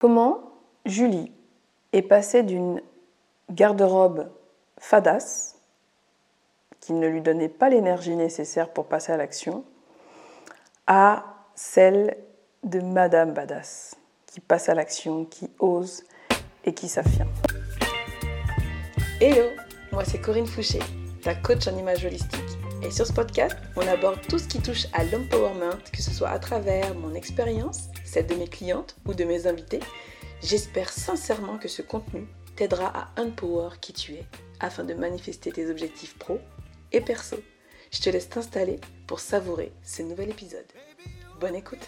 Comment Julie est passée d'une garde-robe fadasse, qui ne lui donnait pas l'énergie nécessaire pour passer à l'action, à celle de Madame Badass, qui passe à l'action, qui ose et qui s'affirme. Hello, moi c'est Corinne Fouché, ta coach en image holistique. Et sur ce podcast, on aborde tout ce qui touche à l'empowerment, que ce soit à travers mon expérience, celle de mes clientes ou de mes invités. J'espère sincèrement que ce contenu t'aidera à empower qui tu es afin de manifester tes objectifs pro et perso. Je te laisse t'installer pour savourer ce nouvel épisode. Bonne écoute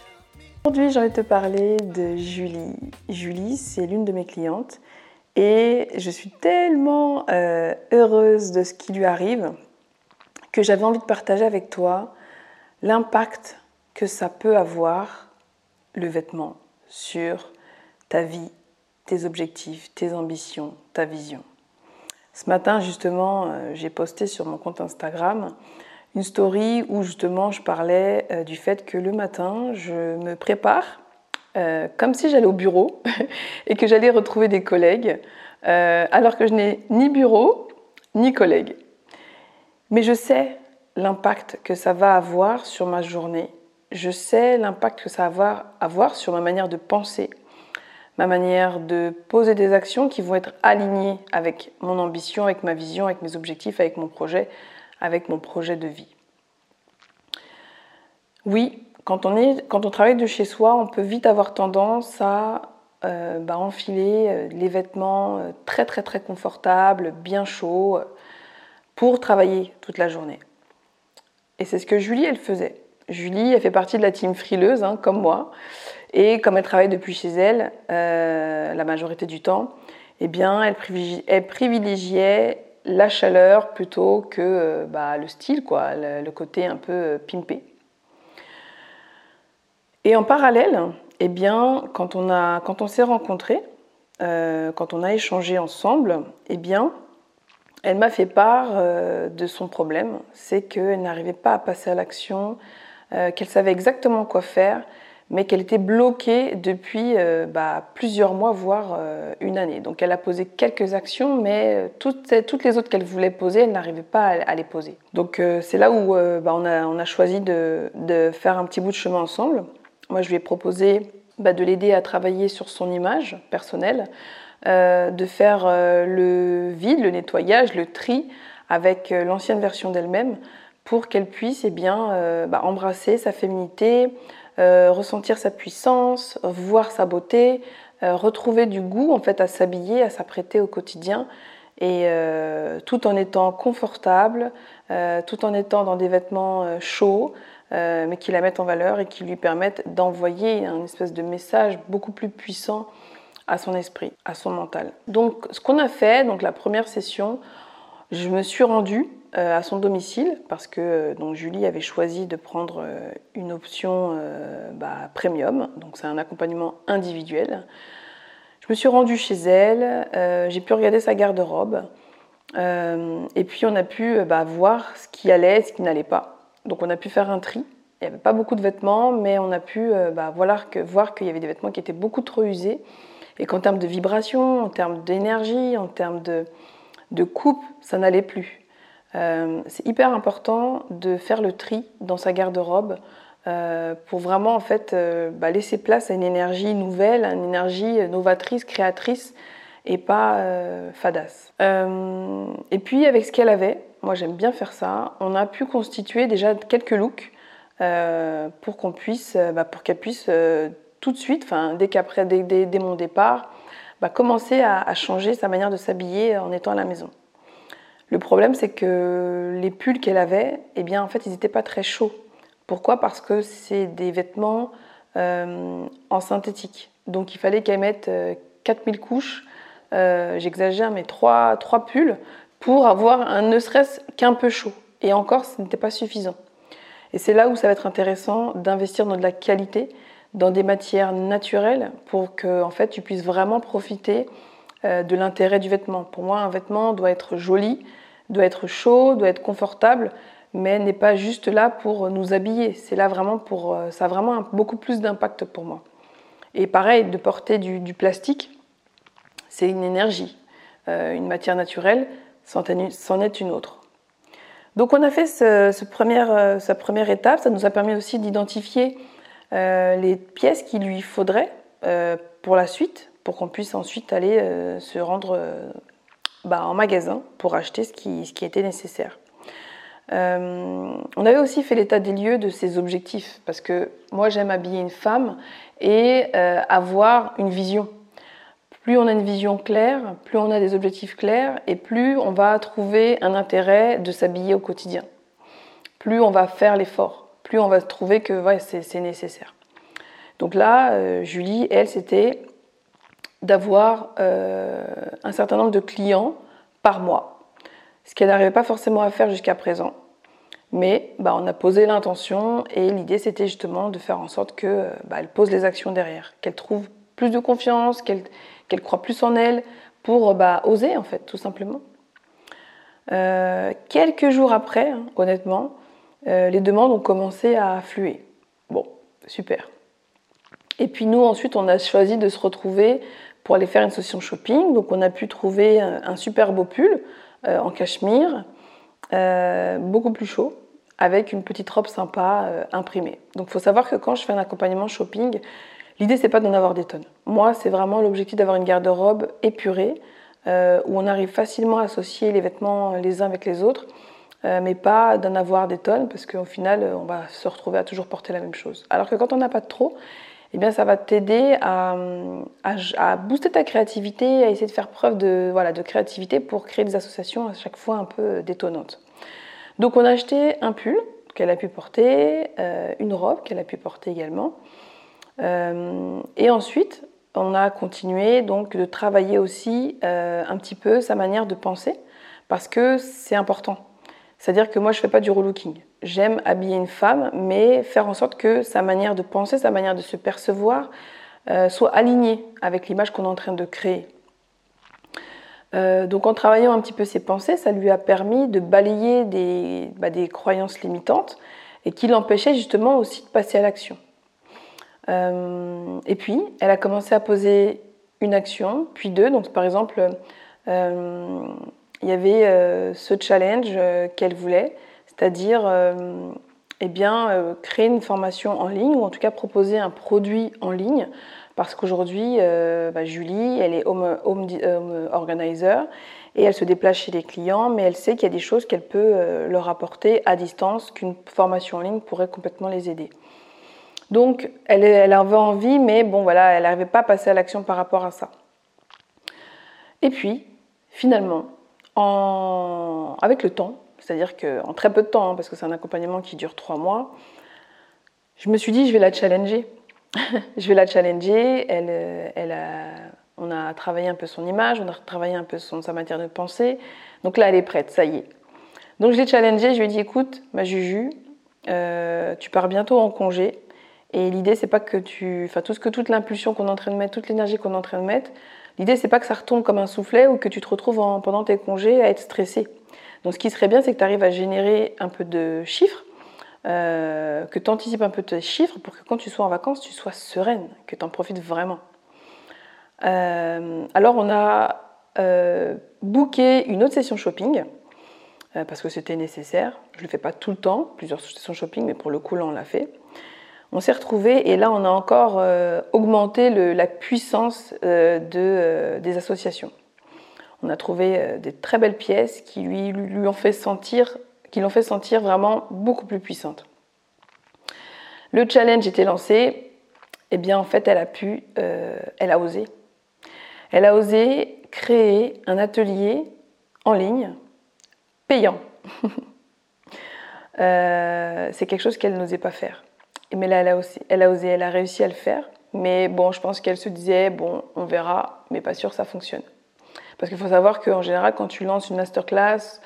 Aujourd'hui, j'ai envie de te parler de Julie. Julie, c'est l'une de mes clientes et je suis tellement euh, heureuse de ce qui lui arrive que j'avais envie de partager avec toi l'impact que ça peut avoir, le vêtement, sur ta vie, tes objectifs, tes ambitions, ta vision. Ce matin, justement, euh, j'ai posté sur mon compte Instagram une story où justement je parlais euh, du fait que le matin, je me prépare euh, comme si j'allais au bureau et que j'allais retrouver des collègues, alors que je n'ai ni bureau ni collègues. Mais je sais l'impact que ça va avoir sur ma journée. Je sais l'impact que ça va avoir sur ma manière de penser, ma manière de poser des actions qui vont être alignées avec mon ambition, avec ma vision, avec mes objectifs, avec mon projet, avec mon projet de vie. Oui, quand on, travaille de chez soi, on peut vite avoir tendance à euh, bah, enfiler euh, les vêtements euh, très très très confortables, bien chauds, pour travailler toute la journée. Et c'est ce que Julie, elle faisait. Julie, elle fait partie de la team frileuse, hein, comme moi. Et comme elle travaille depuis chez elle, euh, la majorité du temps, eh bien, elle, privilégiait, la chaleur plutôt que euh, bah, le style, quoi, le, côté un peu euh, pimpé. Et en parallèle, eh bien, quand on, s'est rencontrés, quand on a échangé ensemble, eh bien, elle m'a fait part euh, de son problème, c'est qu'elle n'arrivait pas à passer à l'action, euh, qu'elle savait exactement quoi faire, mais qu'elle était bloquée depuis euh, bah, plusieurs mois, voire une année. Donc elle a posé quelques actions, mais toutes, les autres qu'elle voulait poser, elle n'arrivait pas à, les poser. Donc c'est là où bah, on, a, choisi de, faire un petit bout de chemin ensemble. Moi, je lui ai proposé bah, de l'aider à travailler sur son image personnelle, euh, de faire euh, le vide, le nettoyage, le tri avec euh, l'ancienne version d'elle-même pour qu'elle puisse eh bien, bah, embrasser sa féminité, ressentir sa puissance, voir sa beauté, retrouver du goût en fait à s'habiller, à s'apprêter au quotidien et tout en étant confortable, tout en étant dans des vêtements chauds, mais qui la mettent en valeur et qui lui permettent d'envoyer un espèce de message beaucoup plus puissant à son esprit, à son mental. Donc ce qu'on a fait, donc la première session, je me suis rendue euh, à son domicile parce que euh, donc Julie avait choisi de prendre euh, une option bah, premium, donc c'est un accompagnement individuel. Je me suis rendue chez elle, j'ai pu regarder sa garde-robe et puis on a pu bah, voir ce qui allait, ce qui n'allait pas. Donc on a pu faire un tri. Il n'y avait pas beaucoup de vêtements, mais on a pu bah, voir qu'il y avait des vêtements qui étaient beaucoup trop usés et qu'en termes de vibration, en termes d'énergie, en termes de, de coupe, ça n'allait plus. Euh, c'est hyper important de faire le tri dans sa garde-robe euh, pour vraiment en fait euh, bah, laisser place à une énergie nouvelle, une énergie novatrice, créatrice et pas fadasse. et puis avec ce qu'elle avait, moi j'aime bien faire ça, on a pu constituer déjà quelques looks pour qu'on puisse, bah, pour qu'elle puisse tout de suite, enfin, dès qu'après, dès, mon départ, bah, commencer à, changer sa manière de s'habiller en étant à la maison. Le problème, c'est que les pulls qu'elle avait, eh bien, en fait, ils n'étaient pas très chauds. Pourquoi? Parce que c'est des vêtements euh, en synthétique. Donc, il fallait qu'elle mette 4000 euh, couches, euh, j'exagère, mais 3, 3 pulls pour avoir un ne serait-ce qu'un peu chaud. Et encore, ce n'était pas suffisant. Et c'est là où ça va être intéressant d'investir dans de la qualité dans des matières naturelles pour que en fait, tu puisses vraiment profiter euh, de l'intérêt du vêtement. Pour moi, un vêtement doit être joli, doit être chaud, doit être confortable, mais n'est pas juste là pour nous habiller. C'est là vraiment pour, euh, ça a vraiment beaucoup plus d'impact pour moi. Et pareil, de porter du, plastique, c'est une énergie. Euh, une matière naturelle, c'en est une autre. Donc on a fait ce, première, sa première étape, ça nous a permis aussi d'identifier les pièces qu'il lui faudrait pour la suite, pour qu'on puisse ensuite aller se rendre bah, en magasin pour acheter ce qui, ce qui était nécessaire. Euh, on avait aussi fait l'état des lieux de ses objectifs, parce que moi j'aime habiller une femme et euh, avoir une vision. Plus on a une vision claire, plus on a des objectifs clairs, et plus on va trouver un intérêt de s'habiller au quotidien. Plus on va faire l'effort, plus on va trouver que ouais, c'est nécessaire. Donc là, euh, Julie, elle, c'était d'avoir un certain nombre de clients par mois, ce qu'elle n'arrivait pas forcément à faire jusqu'à présent. Mais bah, on a posé l'intention et l'idée c'était justement de faire en sorte qu'elle bah, pose les actions derrière, qu'elle trouve plus de confiance, qu'elle croit plus en elle pour bah, oser en fait, tout simplement. Euh, quelques jours après, hein, honnêtement, euh, les demandes ont commencé à affluer. Bon, super. Et puis nous ensuite on a choisi de se retrouver pour aller faire une session shopping. Donc on a pu trouver un, super beau pull euh, en cachemire, beaucoup plus chaud, avec une petite robe sympa euh, imprimée. Donc il faut savoir que quand je fais un accompagnement shopping, l'idée c'est pas d'en avoir des tonnes. Moi c'est vraiment l'objectif d'avoir une garde-robe épurée euh, où on arrive facilement à associer les vêtements les uns avec les autres, euh, mais pas d'en avoir des tonnes parce qu'au final on va se retrouver à toujours porter la même chose. Alors que quand on n'a pas de trop, eh bien, ça va t'aider à, à, booster ta créativité, à essayer de faire preuve de, voilà, de créativité pour créer des associations à chaque fois un peu détonnantes. Donc on a acheté un pull qu'elle a pu porter, euh, une robe qu'elle a pu porter également. Euh, et ensuite, on a continué donc de travailler aussi euh, un petit peu sa manière de penser parce que c'est important. C'est-à-dire que moi, je ne fais pas du relooking. J'aime habiller une femme, mais faire en sorte que sa manière de penser, sa manière de se percevoir soit alignée avec l'image qu'on est en train de créer. Euh, donc en travaillant un petit peu ses pensées, ça lui a permis de balayer des, bah, croyances limitantes et qui l'empêchaient justement aussi de passer à l'action. Euh, et puis, elle a commencé à poser une action, puis deux. Donc par exemple, euh, il y avait ce challenge qu'elle voulait, c'est-à-dire eh bien, créer une formation en ligne ou en tout cas proposer un produit en ligne parce qu'aujourd'hui, euh, bah, Julie, elle est home, organizer et elle se déplace chez les clients, mais elle sait qu'il y a des choses qu'elle peut euh, leur apporter à distance, qu'une formation en ligne pourrait complètement les aider. Donc, elle, elle avait envie, mais bon, voilà, elle n'arrivait pas à passer à l'action par rapport à ça. Et puis, finalement, avec le temps, c'est-à-dire qu'en très peu de temps, hein, parce que c'est un accompagnement qui dure trois mois, je me suis dit, je vais la challenger. je vais la challenger. Elle, euh, elle on a travaillé un peu son image, on a travaillé un peu son, sa matière de penser. Donc là, elle est prête, ça y est. Donc je l'ai challengée, je lui ai dit écoute, ma Juju, euh, tu pars bientôt en congé. Et l'idée, c'est pas que tu. Enfin, tout ce que toute l'impulsion qu'on est en train de mettre, toute l'énergie qu'on est en train de mettre, l'idée, c'est pas que ça retombe comme un soufflet ou que tu te retrouves pendant tes congés à être stressé. Donc ce qui serait bien, c'est que tu arrives à générer un peu de chiffres euh, que tu anticipes un peu tes chiffres pour que quand tu sois en vacances, tu sois sereine, que tu en profites vraiment. Euh, alors on a euh, booké une autre session shopping parce que c'était nécessaire. Je ne le fais pas tout le temps, plusieurs sessions shopping, mais pour le coup là on l'a fait. On s'est retrouvés et là on a encore augmenté la puissance de, des associations. On a trouvé des très belles pièces qui qui l'ont fait sentir vraiment beaucoup plus puissante. Le challenge était lancé, eh bien en fait elle a pu, euh, elle a osé. Elle a osé créer un atelier en ligne payant. Euh, c'est quelque chose qu'elle n'osait pas faire. Mais là, elle a, aussi, osé, elle a réussi à le faire. Mais bon, je pense qu'elle se disait, bon, on verra, mais pas sûr ça fonctionne. Parce qu'il faut savoir qu'en général, quand tu lances une masterclass,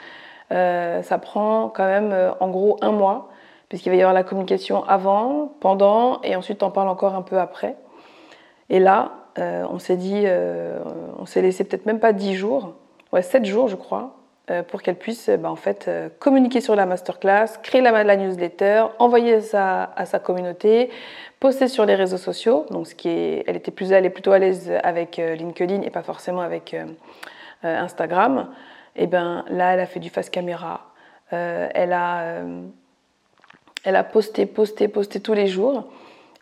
euh, ça prend quand même euh, en gros un mois, puisqu'il va y avoir la communication avant, pendant, et ensuite on parle encore un peu après. Et là, euh, on s'est dit, on s'est laissé peut-être même pas 10 jours, ouais, 7 jours je crois, pour qu'elle puisse bah, en fait, communiquer sur la masterclass, créer la, newsletter, envoyer ça à sa communauté, poster sur les réseaux sociaux. Donc, ce qui est, elle était plus, elle est plutôt à l'aise avec LinkedIn et pas forcément avec Instagram. Et ben là, elle a fait du face caméra. elle a elle a posté, posté, posté tous les jours.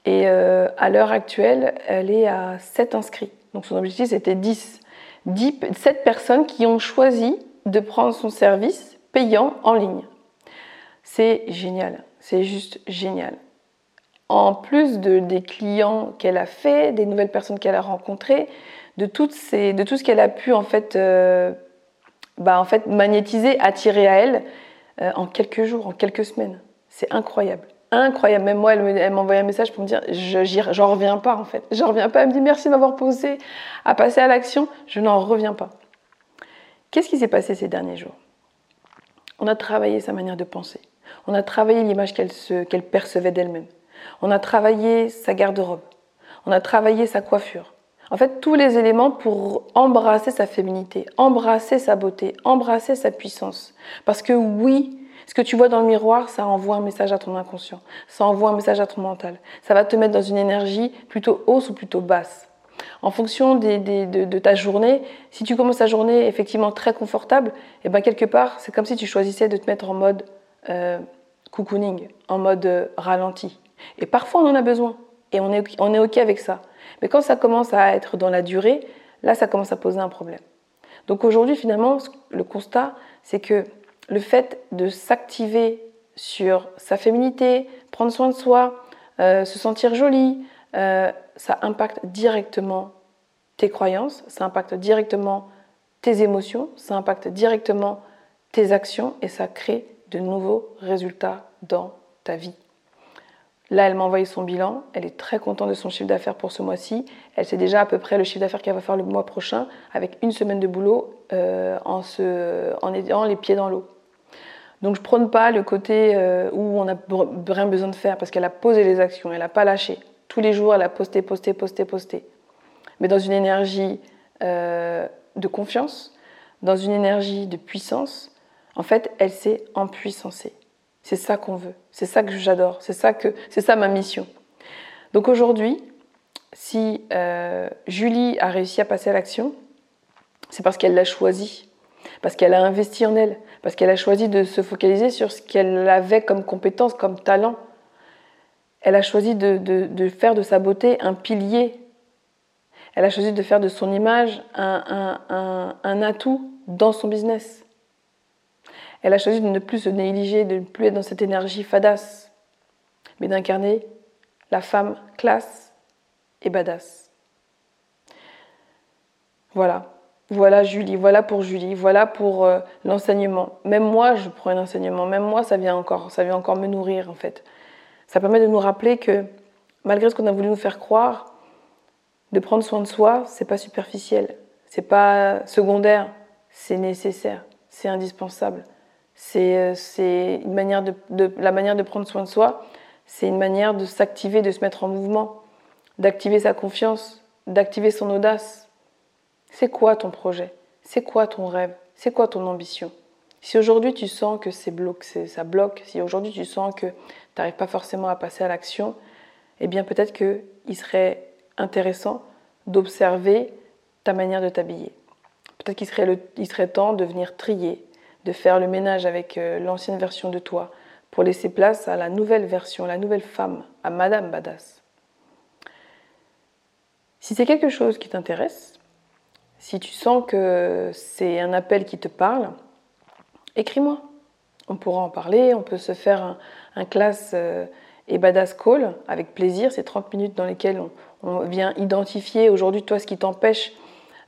Et euh, à l'heure actuelle, elle est à 7 inscrits. Donc son objectif, c'était 10. 10. 7 personnes qui ont choisi de prendre son service payant en ligne. C'est génial. C'est juste génial. En plus de, des clients qu'elle a fait, des nouvelles personnes qu'elle a rencontrées, de, toutes ces, de tout ce qu'elle a pu en fait, euh, bah, en fait magnétiser, attirer à elle euh, en quelques jours, en quelques semaines. C'est incroyable. Incroyable. Même moi, elle m'envoyait un message pour me dire J'en reviens pas en fait. J'en reviens pas. Elle me dit Merci de m'avoir posé à passer à l'action. Je n'en reviens pas. Qu'est-ce qui s'est passé ces derniers jours? On a travaillé sa manière de penser. On a travaillé l'image qu'elle percevait d'elle-même. On a travaillé sa garde-robe. On a travaillé sa coiffure. En fait, tous les éléments pour embrasser sa féminité, embrasser sa beauté, embrasser sa puissance. Parce que oui, ce que tu vois dans le miroir, ça envoie un message à ton inconscient, ça envoie un message à ton mental. Ça va te mettre dans une énergie plutôt hausse ou plutôt basse. En fonction de, ta journée, si tu commences ta journée effectivement très confortable, et eh ben quelque part, c'est comme si tu choisissais de te mettre en mode euh, cocooning, en mode euh, ralenti. Et parfois, on en a besoin. Et on est, OK avec ça. Mais quand ça commence à être dans la durée, là, ça commence à poser un problème. Donc aujourd'hui, finalement, le constat, c'est que le fait de s'activer sur sa féminité, prendre soin de soi, euh, se sentir jolie, ça impacte directement tes croyances, ça impacte directement tes émotions, ça impacte directement tes actions et ça crée de nouveaux résultats dans ta vie. Là, elle m'a envoyé son bilan. Elle est très contente de son chiffre d'affaires pour ce mois-ci. Elle sait déjà à peu près le chiffre d'affaires qu'elle va faire le mois prochain avec une semaine de boulot euh, en, se, ayant les pieds dans l'eau. Donc je prône pas le côté euh, où on n'a rien besoin de faire parce qu'elle a posé les actions, elle n'a pas lâché. Tous les jours, elle a posté, posté, posté, posté. Mais dans une énergie euh, de confiance, dans une énergie de puissance, en fait, elle s'est empuissancée. C'est ça qu'on veut, c'est ça que j'adore, c'est ça que c'est ça ma mission. Donc aujourd'hui, si euh, Julie a réussi à passer à l'action, c'est parce qu'elle l'a choisi parce qu'elle a investi en elle, parce qu'elle a choisi de se focaliser sur ce qu'elle avait comme compétence, comme talent. Elle a choisi de, faire de sa beauté un pilier. Elle a choisi de faire de son image un, atout dans son business. Elle a choisi de ne plus se négliger, de ne plus être dans cette énergie fadasse, mais d'incarner la femme classe et badass. Voilà, voilà Julie, voilà pour Julie, voilà pour euh, l'enseignement. Même moi, je prends un enseignement, même moi, ça vient encore, ça vient encore me nourrir en fait. Ça permet de nous rappeler que malgré ce qu'on a voulu nous faire croire, de prendre soin de soi, c'est pas superficiel, c'est pas secondaire, c'est nécessaire, c'est indispensable. C'est euh, une manière de, la manière de prendre soin de soi, c'est une manière de s'activer, de se mettre en mouvement, d'activer sa confiance, d'activer son audace, c'est quoi ton projet? C'est quoi ton rêve? C'est quoi ton ambition? Si aujourd'hui tu sens que c'est ça bloque, si aujourd'hui tu sens que tu pas forcément à passer à l'action, eh bien peut-être qu'il serait intéressant d'observer ta manière de t'habiller. Peut-être qu'il serait, serait temps de venir trier, de faire le ménage avec euh, l'ancienne version de toi pour laisser place à la nouvelle version, la nouvelle femme, à Madame Badass. Si c'est quelque chose qui t'intéresse, si tu sens que c'est un appel qui te parle, écris-moi. On pourra en parler, on peut se faire un, classe euh, et badass call avec plaisir. C'est 30 minutes dans lesquelles on, vient identifier aujourd'hui toi ce qui t'empêche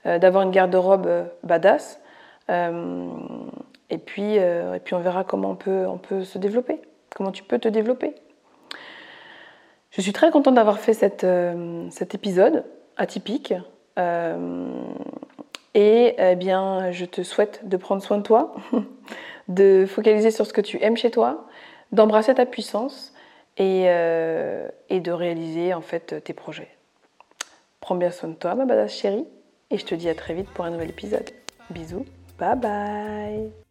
euh, d'avoir une garde-robe euh, badass. et, puis, on verra comment on peut, on peut se développer, comment tu peux te développer. Je suis très contente d'avoir fait cet épisode atypique. Et eh bien, je te souhaite de prendre soin de toi, de focaliser sur ce que tu aimes chez toi, d'embrasser ta puissance et, euh, et, de réaliser en fait tes projets. Prends bien soin de toi, ma badass chérie, et je te dis à très vite pour un nouvel épisode. Bisous. Bye bye